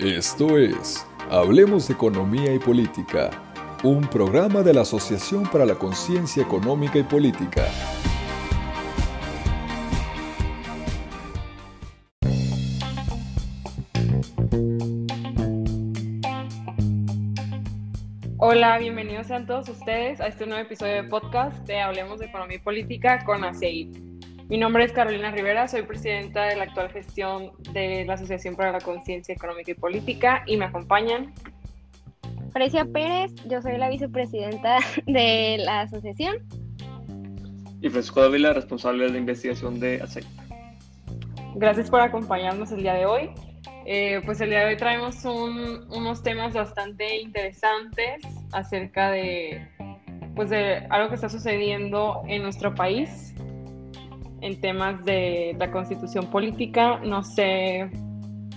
Esto es Hablemos de Economía y Política, un programa de la Asociación para la Conciencia Económica y Política. Hola, bienvenidos a todos ustedes a este nuevo episodio de podcast de Hablemos de Economía y Política con ACEID. Mi nombre es Carolina Rivera, soy presidenta de la actual gestión de la Asociación para la Conciencia Económica y Política y me acompañan. Frecia Pérez, yo soy la vicepresidenta de la asociación. Y Francisco Dávila, responsable de investigación de ACEID. Gracias por acompañarnos el día de hoy. Eh, pues el día de hoy traemos unos temas bastante interesantes acerca de, pues de algo que está sucediendo en nuestro país en temas de la constitución política. No sé,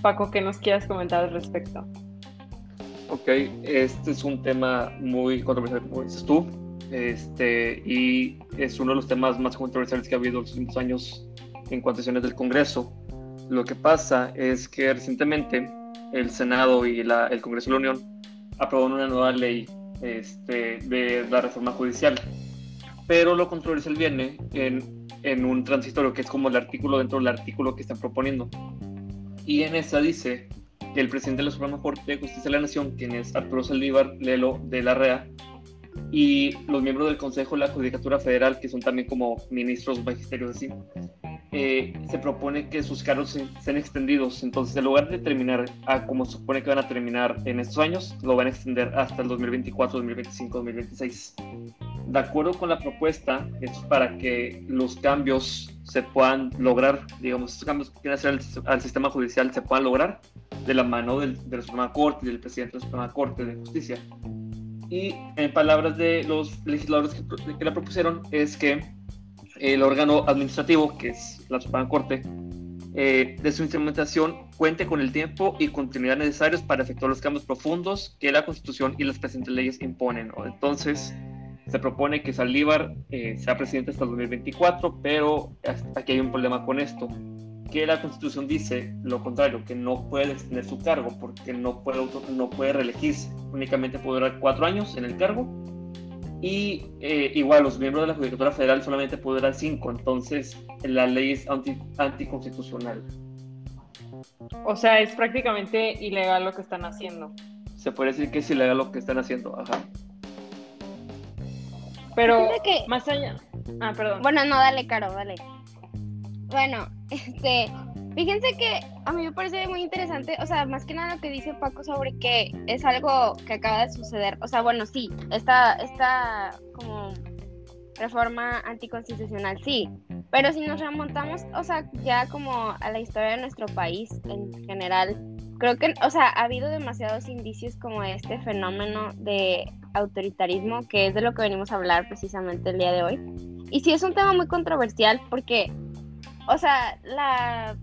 Paco, ¿qué nos quieras comentar al respecto? Ok, este es un tema muy controversial, como dices tú, este, y es uno de los temas más controversiales que ha habido en los últimos años en cuanto a del Congreso. Lo que pasa es que recientemente el Senado y el Congreso de la Unión aprobaron una nueva ley este, de la reforma judicial, pero lo controversial viene en en un transitorio que es como el artículo dentro del artículo que están proponiendo. Y en esa dice que el presidente de la Suprema Corte de Justicia de la Nación, quien es Arturo Saldívar Lelo de la REA, y los miembros del Consejo de la Judicatura Federal, que son también como ministros magisterios así, eh, se propone que sus cargos sean extendidos. Entonces, en lugar de terminar a como se supone que van a terminar en estos años, lo van a extender hasta el 2024, 2025, 2026. De acuerdo con la propuesta, es para que los cambios se puedan lograr, digamos, estos cambios que quieren hacer al, sistema judicial se puedan lograr de la mano del, de la Suprema Corte del presidente de la Suprema Corte de Justicia. Y en palabras de los legisladores que, que la propusieron, es que el órgano administrativo, que es la Suprema Corte, eh, de su instrumentación cuente con el tiempo y continuidad necesarios para efectuar los cambios profundos que la Constitución y las presentes leyes imponen. Entonces, se propone que Saldívar eh, sea presidente hasta el 2024, pero aquí hay un problema con esto, que la Constitución dice lo contrario, que no puede extender su cargo porque no puede, no puede reelegirse, únicamente puede durar cuatro años en el cargo y eh, igual, los miembros de la Judicatura Federal solamente podrán cinco, entonces la ley es anti, anticonstitucional. O sea, es prácticamente ilegal lo que están haciendo. Se puede decir que es ilegal lo que están haciendo, ajá. Pero más allá. Ah, perdón. Bueno, no, dale, Caro, dale. Bueno, este, Fíjense que a mí me parece muy interesante, o sea, más que nada lo que dice Paco sobre que es algo que acaba de suceder. O sea, bueno, sí, esta, esta como reforma anticonstitucional, sí. Pero si nos remontamos, o sea, ya como a la historia de nuestro país en general, creo que, o sea, ha habido demasiados indicios como este fenómeno de autoritarismo, que es de lo que venimos a hablar precisamente el día de hoy. Y sí es un tema muy controversial porque, o sea, la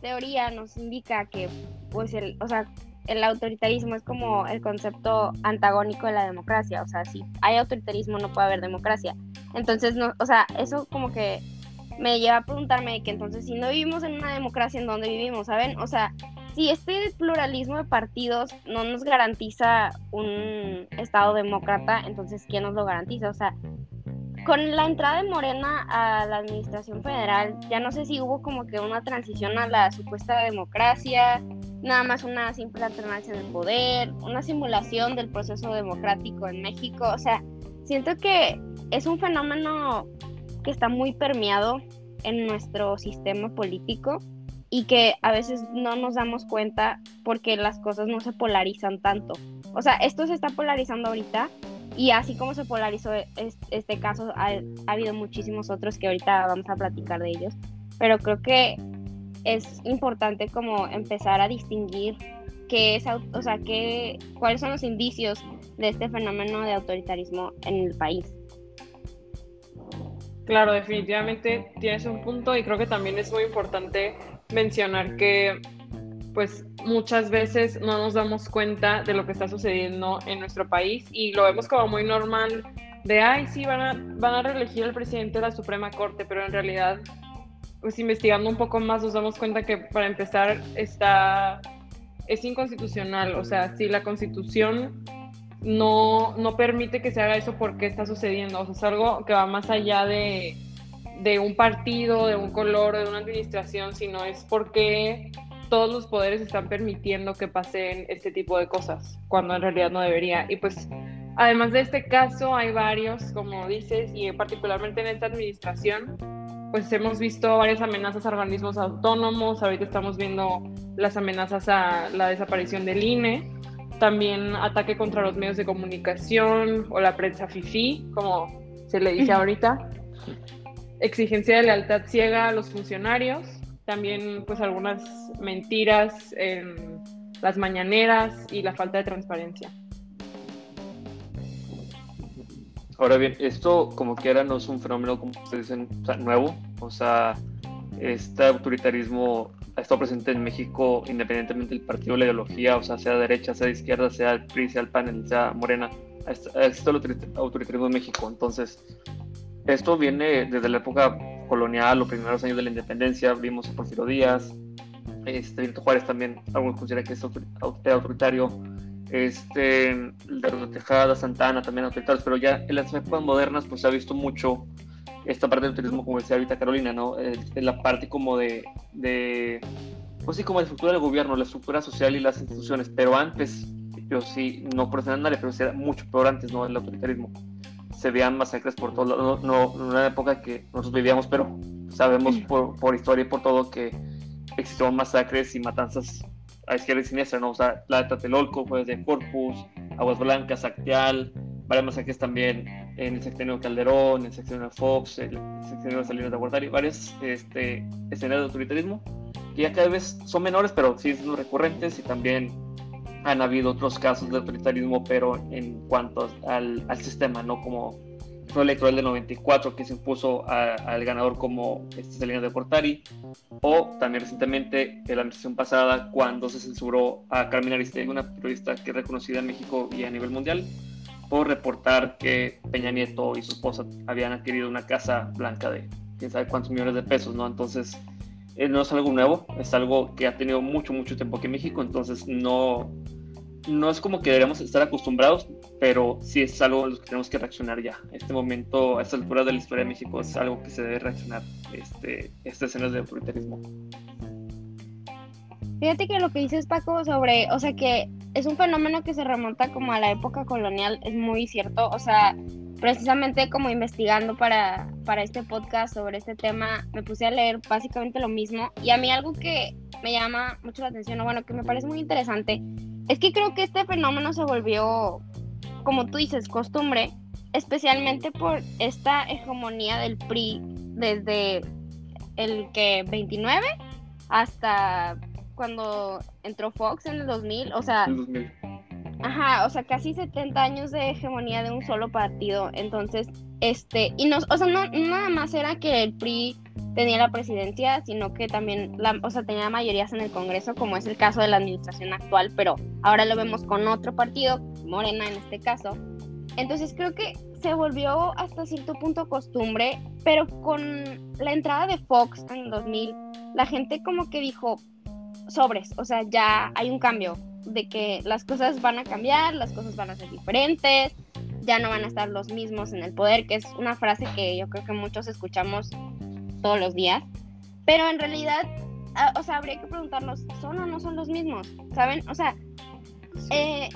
teoría nos indica que, pues, el, o sea, el autoritarismo es como el concepto antagónico de la democracia, o sea, si hay autoritarismo no puede haber democracia. Entonces, no, o sea, eso como que me lleva a preguntarme que entonces si no vivimos en una democracia, ¿en dónde vivimos? ¿Saben? O sea, si este pluralismo de partidos no nos garantiza un Estado demócrata, entonces ¿quién nos lo garantiza? O sea, con la entrada de Morena a la administración federal, ya no sé si hubo como que una transición a la supuesta democracia, nada más una simple alternancia en el poder, una simulación del proceso democrático en México. O sea, siento que es un fenómeno que está muy permeado en nuestro sistema político y que a veces no nos damos cuenta porque las cosas no se polarizan tanto. O sea, esto se está polarizando ahorita, y así como se polarizó este caso, ha, habido muchísimos otros que ahorita vamos a platicar de ellos. Pero creo que es importante como empezar a distinguir qué es, o sea, qué, cuáles son los indicios de este fenómeno de autoritarismo en el país. Claro, definitivamente tienes un punto y creo que también es muy importante mencionar que pues muchas veces no nos damos cuenta de lo que está sucediendo en nuestro país y lo vemos como muy normal de, ay, sí, van a, van a reelegir al presidente de la Suprema Corte, pero en realidad, pues investigando un poco más nos damos cuenta que para empezar está es inconstitucional. O sea, si la constitución no, no permite que se haga eso, ¿por qué está sucediendo? O sea, es algo que va más allá de, de un partido, de un color, de una administración, sino es porque todos los poderes están permitiendo que pasen este tipo de cosas, cuando en realidad no debería. Y pues, además de este caso, hay varios, como dices, y particularmente en esta administración, pues hemos visto varias amenazas a organismos autónomos, ahorita estamos viendo las amenazas a la desaparición del INE, también ataque contra los medios de comunicación o la prensa FIFI, como se le dice ahorita, exigencia de lealtad ciega a los funcionarios, también pues algunas mentiras en las mañaneras y la falta de transparencia. Ahora bien, esto como quiera no es un fenómeno, como ustedes dicen, nuevo. O sea, este autoritarismo ha estado presente en México independientemente del partido, la ideología, o sea, sea derecha, sea izquierda, sea el PRI, sea el PAN, sea Morena. Existe el autoritarismo en México. Entonces, esto viene desde la época colonial, los primeros años de la independencia. Vimos a Porfirio Díaz, este, Juárez también, algunos consideran que es autoritario este, de Tejada, Santana también autoritarios, pero ya en las épocas modernas pues se ha visto mucho esta parte del turismo, como decía ahorita Carolina, ¿no? En la parte como de, pues sí, como la estructura del gobierno, la estructura social y las instituciones, pero antes, yo sí, no por pero era mucho peor antes, ¿no? El autoritarismo. Se veían masacres por todos lados, no, en una época que nosotros vivíamos, pero sabemos por, por historia y por todo que existieron masacres y matanzas a izquierda y siniestra, ¿no? O sea, la de Tlatelolco, pues de Corpus, Aguas Blancas, Acteal, varias masacres también en el sexenio de Calderón, en el sexenio de Fox, el sexenio de Salinas de Guardari, varios este, escenarios de autoritarismo que ya cada vez son menores, pero sí son recurrentes y también han habido otros casos de autoritarismo, pero en cuanto al, al sistema, ¿no? Como fue electoral del 94 que se impuso al ganador como este Salinas de Portari, o también recientemente en la administración pasada cuando se censuró a Carmen Aristegui, una periodista que es reconocida en México y a nivel mundial, por reportar que Peña Nieto y su esposa habían adquirido una casa blanca de quién sabe cuántos millones de pesos, ¿no? Entonces, eh, no es algo nuevo, es algo que ha tenido mucho, mucho tiempo aquí en México, entonces no, no es como que deberíamos estar acostumbrados, pero sí es algo a lo que tenemos que reaccionar ya. Este momento, a esta altura de la historia de México, es algo que se debe reaccionar, este, estas escenas de autoritarismo. Fíjate que lo que dices Paco sobre, o sea que es un fenómeno que se remonta como a la época colonial, es muy cierto, o sea, precisamente como investigando para, para este podcast sobre este tema, me puse a leer básicamente lo mismo. Y a mí algo que me llama mucho la atención, o bueno, que me parece muy interesante, es que creo que este fenómeno se volvió, como tú dices, costumbre, especialmente por esta hegemonía del PRI desde el que 29 hasta cuando entró Fox en el 2000, o sea, ajá, o sea, casi 70 años de hegemonía de un solo partido, entonces, este, y no, o sea, no, nada más era que el PRI tenía la presidencia, sino que también, la, o sea, tenía mayorías en el Congreso, como es el caso de la administración actual, pero ahora lo vemos con otro partido, Morena en este caso. Entonces creo que se volvió hasta cierto punto costumbre, pero con la entrada de Fox en 2000, la gente como que dijo, sobres, o sea, ya hay un cambio, de que las cosas van a cambiar, las cosas van a ser diferentes, ya no van a estar los mismos en el poder, que es una frase que yo creo que muchos escuchamos todos los días, pero en realidad, ah, o sea, habría que preguntarnos, ¿son o no son los mismos? ¿Saben? O sea, eh,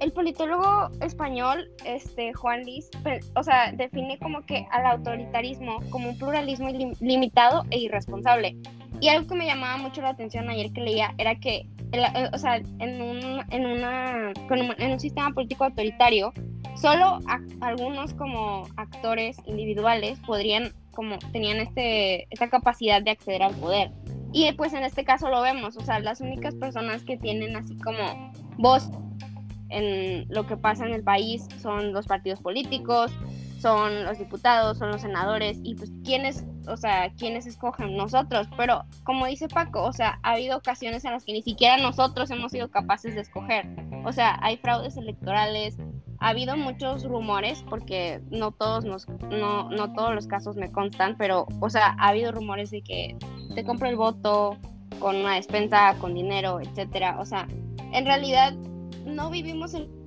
el politólogo español, este, Juan Liz, o sea, define como que al autoritarismo como un pluralismo limitado e irresponsable. Y algo que me llamaba mucho la atención ayer que leía era que, eh, o sea, en un, en, una, en un sistema político autoritario, solo algunos como actores individuales podrían como tenían este, esta capacidad de acceder al poder. Y pues en este caso lo vemos, o sea, las únicas personas que tienen así como voz en lo que pasa en el país son los partidos políticos, son los diputados, son los senadores y pues quiénes, o sea, quiénes escogen nosotros, pero como dice Paco, o sea, ha habido ocasiones en las que ni siquiera nosotros hemos sido capaces de escoger. O sea, hay fraudes electorales, ha habido muchos rumores, porque no todos, nos, no, no todos los casos me constan, pero, o sea, ha habido rumores de que te compro el voto con una despensa, con dinero, etcétera. O sea, en realidad no vivimos en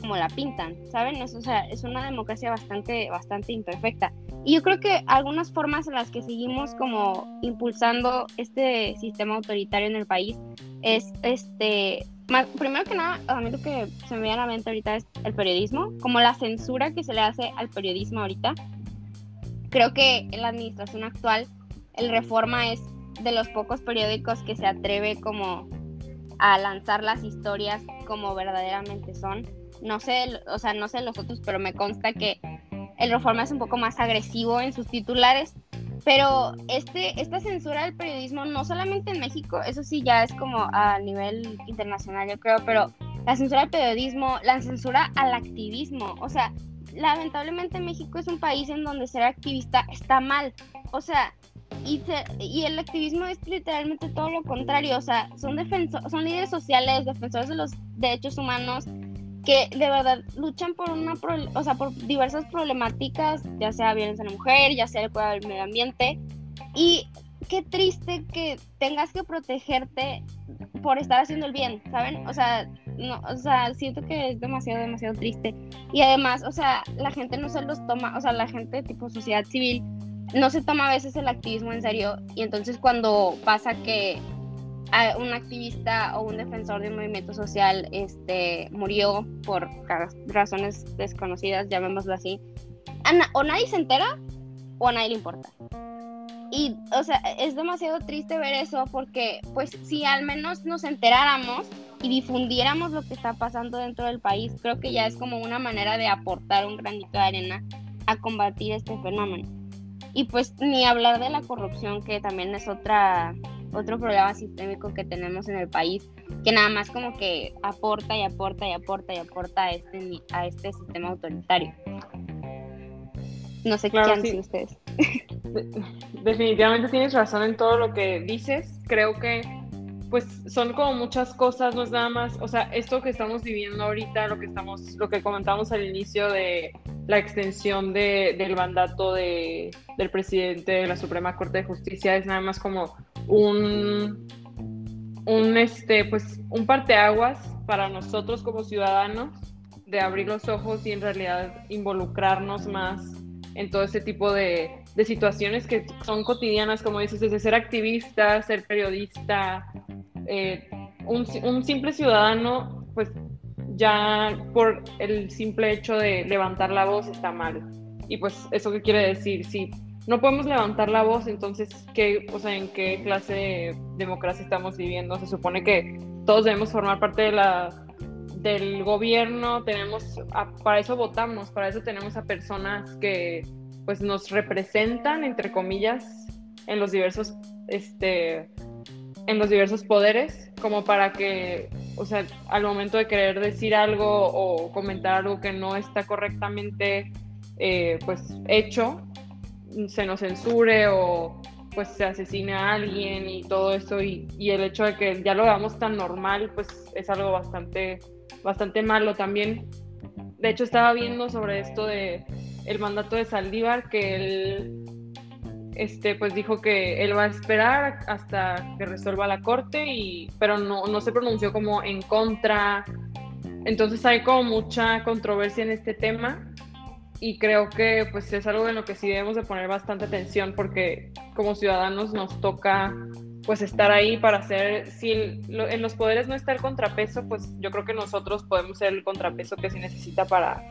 como la pintan, ¿saben? o sea, es una democracia bastante, bastante imperfecta. Y yo creo que algunas formas en las que seguimos como impulsando este sistema autoritario en el país es, este, primero que nada, a mí lo que se me viene a la mente ahorita es el periodismo, como la censura que se le hace al periodismo ahorita. Creo que en la administración actual, el Reforma es de los pocos periódicos que se atreve como a lanzar las historias como verdaderamente son. No sé, o sea, no sé los otros, pero me consta que el Reforma es un poco más agresivo en sus titulares. Pero este, esta censura del periodismo, no solamente en México, eso sí ya es como a nivel internacional, yo creo, pero la censura del periodismo, la censura al activismo, o sea, lamentablemente México es un país en donde ser activista está mal. O sea, y, y el activismo es literalmente todo lo contrario. O sea, son, son líderes sociales, defensores de los derechos humanos, que de verdad luchan por una o sea, por diversas problemáticas, ya sea violencia en la mujer, ya sea el cuidado del medio ambiente. Y qué triste que tengas que protegerte por estar haciendo el bien, ¿saben? O sea, no, o sea, siento que es demasiado, demasiado triste. Y además, o sea, la gente no se los toma, o sea, la gente tipo sociedad civil no se toma a veces el activismo en serio. Y entonces cuando pasa que un activista o un defensor de un movimiento social este, murió por razones desconocidas, llamémoslo así, o nadie se entera o a nadie le importa. Y, o sea, es demasiado triste ver eso porque, pues, si al menos nos enteráramos y difundiéramos lo que está pasando dentro del país, creo que ya es como una manera de aportar un granito de arena a combatir este fenómeno. Y pues ni hablar de la corrupción, que también es otra otro problema sistémico que tenemos en el país, que nada más como que aporta y aporta y aporta y aporta a este, a este sistema autoritario. No sé qué piensan ustedes. Definitivamente tienes razón en todo lo que dices. Creo que pues son como muchas cosas, no es nada más, o sea, esto que estamos viviendo ahorita, lo que estamos, lo que comentamos al inicio de la extensión de, del mandato de, del presidente de la Suprema Corte de Justicia es nada más como un, un este, pues, un parteaguas para nosotros como ciudadanos de abrir los ojos y en realidad involucrarnos más en todo ese tipo de, de situaciones que son cotidianas, como dices, desde ser activista, ser periodista, eh, un, un, simple ciudadano, pues ya por el simple hecho de levantar la voz está mal. Y pues eso qué quiere decir, si no podemos levantar la voz, entonces ¿qué, o sea, en qué clase de democracia estamos viviendo? Se supone que todos debemos formar parte de la del gobierno, tenemos para eso votamos, para eso tenemos a personas que pues nos representan entre comillas en los diversos este en los diversos poderes como para que o sea, al momento de querer decir algo o comentar algo que no está correctamente eh, pues hecho, se nos censure o pues se asesine a alguien y todo eso y, y, el hecho de que ya lo veamos tan normal pues es algo bastante bastante malo también de hecho estaba viendo sobre esto de el mandato de Saldívar que él este, pues dijo que él va a esperar hasta que resuelva la corte, y, pero no, no se pronunció como en contra. Entonces hay como mucha controversia en este tema y creo que pues es algo en lo que sí debemos de poner bastante atención porque como ciudadanos nos toca pues estar ahí para hacer, si en los poderes no está el contrapeso, pues yo creo que nosotros podemos ser el contrapeso que se necesita para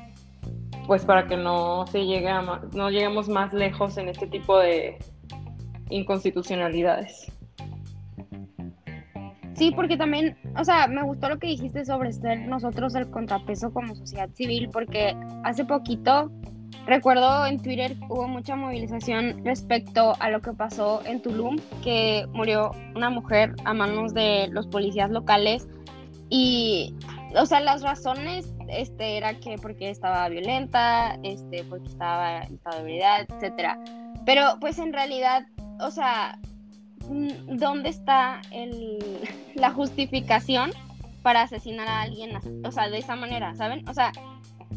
pues para que no se llegue a, no lleguemos más lejos en este tipo de inconstitucionalidades. Sí, porque también, o sea, me gustó lo que dijiste sobre ser nosotros el contrapeso como sociedad civil, porque hace poquito, recuerdo en Twitter hubo mucha movilización respecto a lo que pasó en Tulum, que murió una mujer a manos de los policías locales y, o sea, las razones este, era que porque estaba violenta, este, porque estaba en estado de ebriedad, etcétera. Pero pues en realidad, o sea, ¿dónde está el, la justificación para asesinar a alguien, o sea, de esa manera, ¿saben? O sea,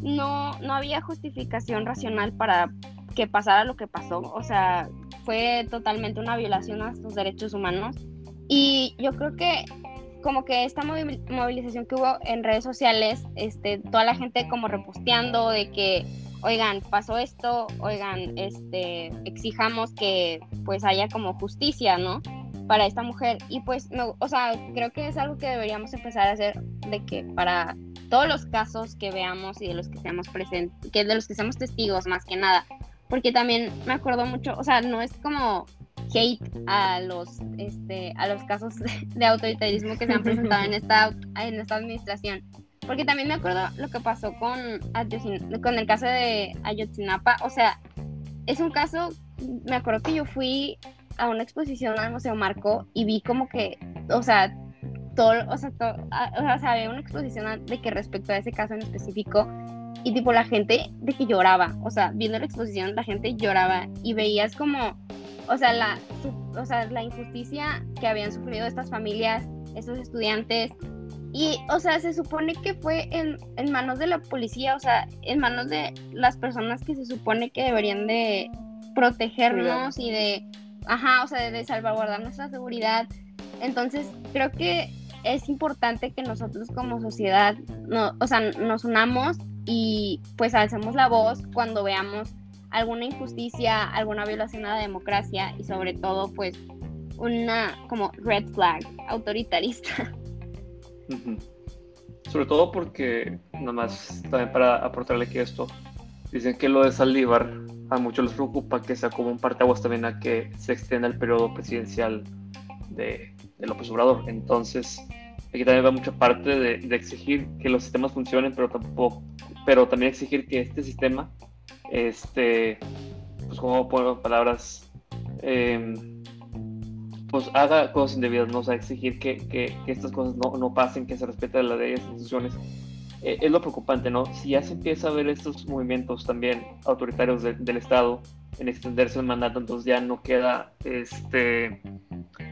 no, no había justificación racional para que pasara lo que pasó, o sea, fue totalmente una violación a sus derechos humanos. Y yo creo que como que esta movilización que hubo en redes sociales, este, toda la gente como reposteando de que, oigan, pasó esto, oigan, este, exijamos que pues haya como justicia, ¿no? Para esta mujer. Y pues, no, o sea, creo que es algo que deberíamos empezar a hacer de que para todos los casos que veamos y de los que seamos presentes, que de los que seamos testigos más que nada, porque también me acuerdo mucho, o sea, no es como hate a los este a los casos de autoritarismo que se han presentado en esta en esta administración porque también me acuerdo lo que pasó con con el caso de Ayotzinapa o sea es un caso me acuerdo que yo fui a una exposición al Museo Marco y vi como que o sea todo o sea, o sea había una exposición de que respecto a ese caso en específico y tipo la gente de que lloraba, o sea, viendo la exposición la gente lloraba y veías como, o sea, la, o sea, la injusticia que habían sufrido estas familias, estos estudiantes. Y, o sea, se supone que fue en, en manos de la policía, o sea, en manos de las personas que se supone que deberían de protegernos y de, ajá, o sea, de salvaguardar nuestra seguridad. Entonces, creo que es importante que nosotros como sociedad, no, o sea, nos unamos y pues alcemos la voz cuando veamos alguna injusticia, alguna violación a la democracia y sobre todo pues una como red flag autoritarista. Sobre todo porque, nomás también para aportarle que esto, dicen que lo de Saldívar a muchos les preocupa que sea como un parteaguas también a que se extienda el periodo presidencial de, de López Obrador. Entonces, aquí también va mucha parte de, de, exigir que los sistemas funcionen, pero tampoco pero también exigir que este sistema, este, pues como pongo palabras, em, pues haga cosas indebidas, ¿no? O sea, exigir que, que, que estas cosas no, no, pasen, que se respete la ley y las instituciones. Eh, es lo preocupante, ¿no? Si ya se empieza a ver estos movimientos también autoritarios del Estado en extenderse el mandato, entonces ya no queda este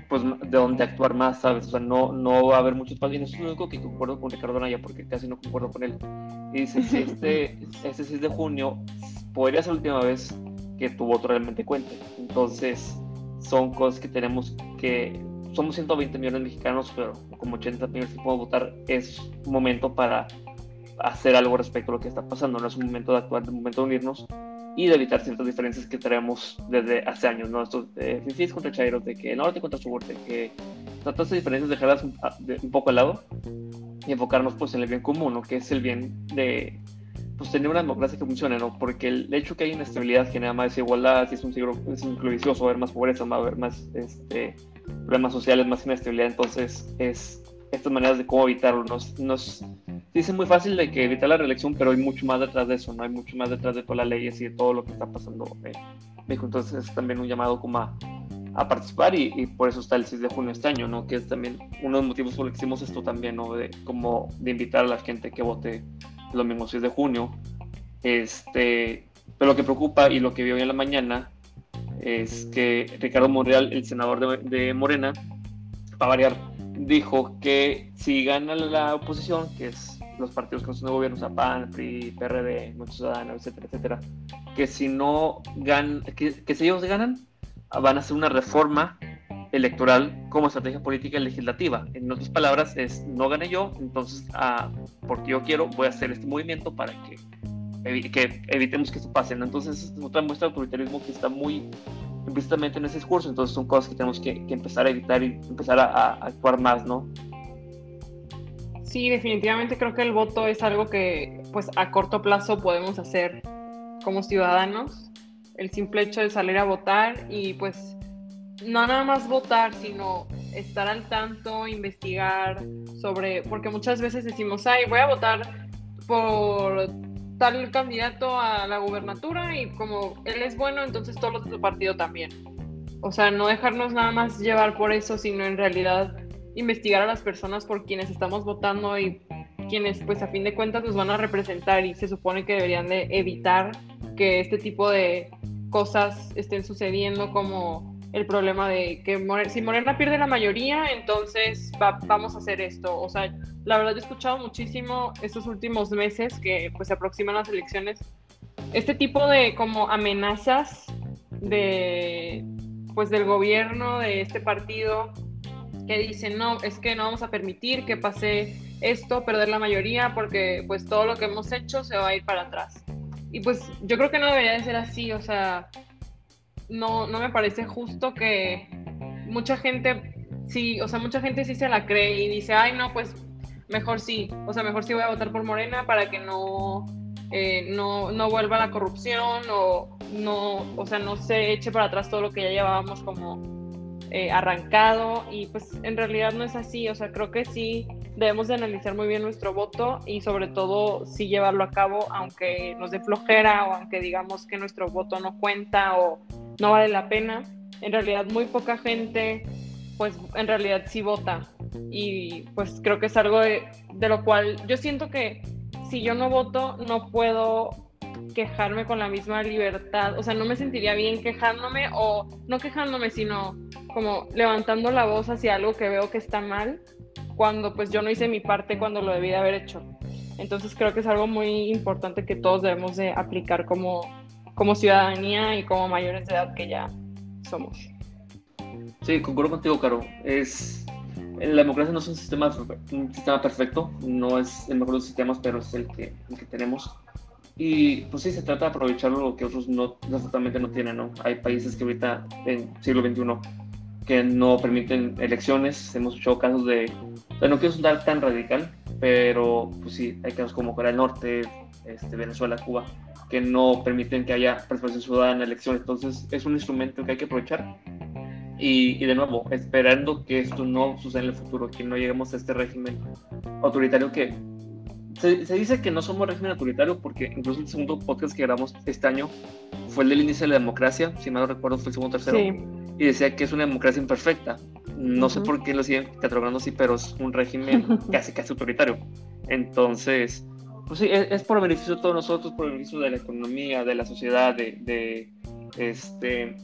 pues de dónde actuar más, ¿sabes? O sea, no, no va a haber mucho espacio. Y eso es lo único que concuerdo con Ricardo Naya, porque casi no concuerdo con él. Y dice, si este, este 6 de junio podría ser la última vez que tu voto realmente cuente. Entonces, son cosas que tenemos que... Somos 120 millones de mexicanos, pero como 80 millones que podemos votar, es momento para hacer algo respecto a lo que está pasando. No es un momento de actuar, es un momento de unirnos y de evitar ciertas diferencias que traemos desde hace años, ¿no? Estos eh, contra chairos, de que norte contra sur, de que todas estas diferencias dejarlas un, un, poco al lado y enfocarnos pues en el bien común, ¿no? Que es el bien de pues tener una democracia que funcione, ¿no? Porque el hecho que hay inestabilidad genera más desigualdad, si es un ciclo, es vicioso, va a haber más pobreza, va a haber más este, problemas sociales, más inestabilidad, entonces es estas maneras de cómo evitarlo, nos, nos dice muy fácil de que evitar la reelección, pero hay mucho más detrás de eso, ¿no? Hay mucho más detrás de todas las leyes y de todo lo que está pasando en México. Entonces es también un llamado como a, a participar y, por eso está el 6 de junio este año, ¿no? Que es también uno de los motivos por los que hicimos esto también, ¿no? De, como de invitar a la gente que vote el domingo 6 de junio. Este, pero lo que preocupa y lo que vi hoy en la mañana es que Ricardo Monreal, el senador de, de Morena, para variar, dijo que si gana la oposición, que es los partidos que son de gobierno, o PRI, PRD, Muchos Ciudadanos, etcétera, etcétera, que si no ganan, que, que, si ellos ganan, van a hacer una reforma electoral como estrategia política y legislativa. En otras palabras, es no gane yo, entonces, ah, porque yo quiero, voy a hacer este movimiento para que, que evitemos que esto pase. Entonces, es otra muestra de autoritarismo que está muy implícitamente en ese discurso. Entonces, son cosas que tenemos que, empezar a evitar y empezar a actuar más, ¿no? Sí, definitivamente creo que el voto es algo que pues a corto plazo podemos hacer como ciudadanos. El simple hecho de salir a votar y pues no nada más votar, sino estar al tanto, investigar sobre, porque muchas veces decimos, ay, voy a votar por tal candidato a la gubernatura y como él es bueno, entonces todos los de partido también. O sea, no dejarnos nada más llevar por eso, sino en realidad investigar a las personas por quienes estamos votando y quienes pues a fin de cuentas nos van a representar y se supone que deberían de evitar que este tipo de cosas estén sucediendo como el problema de que si Morena pierde la mayoría, entonces vamos a hacer esto. O sea, la verdad he escuchado muchísimo estos últimos meses que pues se aproximan las elecciones, este tipo de como amenazas de pues del gobierno, de este partido, que dicen, no, es que no vamos a permitir que pase esto, perder la mayoría, porque pues todo lo que hemos hecho se va a ir para atrás. Y pues yo creo que no debería de ser así, o sea, no, no me parece justo que mucha gente, sí, o sea, mucha gente sí se la cree y dice, ay, no, pues mejor sí, o sea, mejor sí voy a votar por Morena para que no, eh, no, no vuelva la corrupción o no, o sea, no se eche para atrás todo lo que ya llevábamos como eh, arrancado y pues en realidad no es así, o sea, creo que sí debemos de analizar muy bien nuestro voto y sobre todo sí llevarlo a cabo aunque nos dé flojera o aunque digamos que nuestro voto no cuenta o no vale la pena. En realidad muy poca gente pues en realidad sí vota y pues creo que es algo de, lo cual yo siento que si yo no voto no puedo quejarme con la misma libertad, o sea, no me sentiría bien quejándome o no quejándome, sino como levantando la voz hacia algo que veo que está mal, cuando pues yo no hice mi parte cuando lo debí de haber hecho. Entonces creo que es algo muy importante que todos debemos de aplicar como, como ciudadanía y como mayores de edad que ya somos. Sí, concuerdo contigo, Caro. Es, la democracia no es un sistema, un sistema perfecto, no es el mejor de los sistemas, pero es el que, el que tenemos. Y pues sí, se trata de aprovecharlo lo que otros no, exactamente no tienen, ¿no? Hay países que ahorita, en siglo XXI, que no permiten elecciones. Hemos escuchado casos de, o no quiero sonar tan radical, pero pues sí, hay casos como Corea del Norte, este, Venezuela, Cuba, que no permiten que haya participación ciudadana en elecciones. Entonces es un instrumento que hay que aprovechar. Y, y, de nuevo, esperando que esto no suceda en el futuro, que no lleguemos a este régimen autoritario que se, dice que no somos régimen autoritario porque incluso el segundo podcast que grabamos este año fue el del inicio de la democracia, si mal no recuerdo fue el segundo tercero, y decía que es una democracia imperfecta. No sé por qué lo siguen catalogando así, pero es un régimen casi casi autoritario. Entonces, pues sí, es, por el beneficio de todos nosotros, por beneficio de la economía, de la sociedad, de, de este,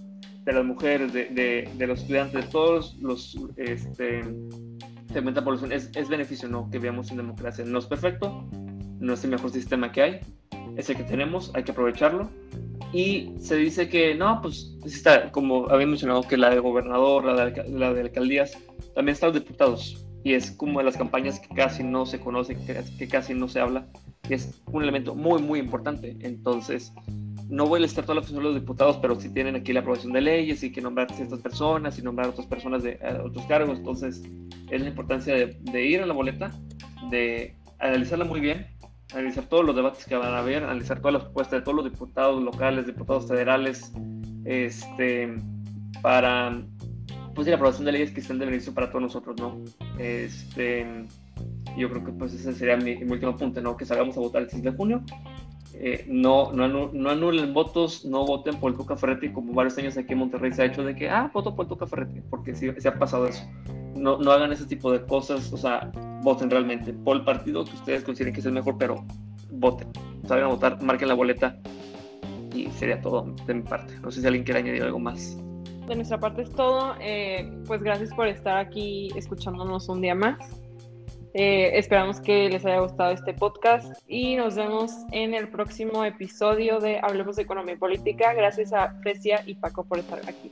de las mujeres, de, de, de, los estudiantes, de todos los este, población. Es, es beneficio, ¿no? Que veamos en democracia. No es perfecto, no es el mejor sistema que hay, es el que tenemos, hay que aprovecharlo. Y se dice que, no, pues está, como había mencionado, que la de gobernador, la de, la de alcaldías, también están los diputados. Y es como de las campañas que casi no se conoce, que, que casi no se habla. Es un elemento muy, muy importante. Entonces, no voy a listar toda la función de los diputados, pero si tienen aquí la aprobación de leyes y que nombrar ciertas personas y nombrar otras personas de otros cargos. Entonces, es la importancia de, ir a la boleta, de analizarla muy bien, analizar todos los debates que van a haber, analizar todas las propuestas de todos los diputados locales, diputados federales, este, para pues la aprobación de leyes que estén de beneficio para todos nosotros, ¿no? Este, yo creo que pues ese sería mi, mi último punto, ¿no? Que salgamos a votar el 6 de junio eh, no, no, no, anulen votos, no voten por el Tuca Ferretti, como varios años aquí en Monterrey se ha hecho de que, ah, voto por el Tuca Ferretti, porque sí, se ha pasado eso. No, no hagan ese tipo de cosas, o sea, voten realmente por el partido que ustedes consideren que es el mejor, pero voten, salgan a votar, marquen la boleta y sería todo de mi parte. No sé si alguien quiere añadir algo más. De nuestra parte es todo. Eh, pues gracias por estar aquí escuchándonos un día más. Eh, esperamos que les haya gustado este podcast y nos vemos en el próximo episodio de Hablemos de Economía y Política. Gracias a Precia y Paco por estar aquí.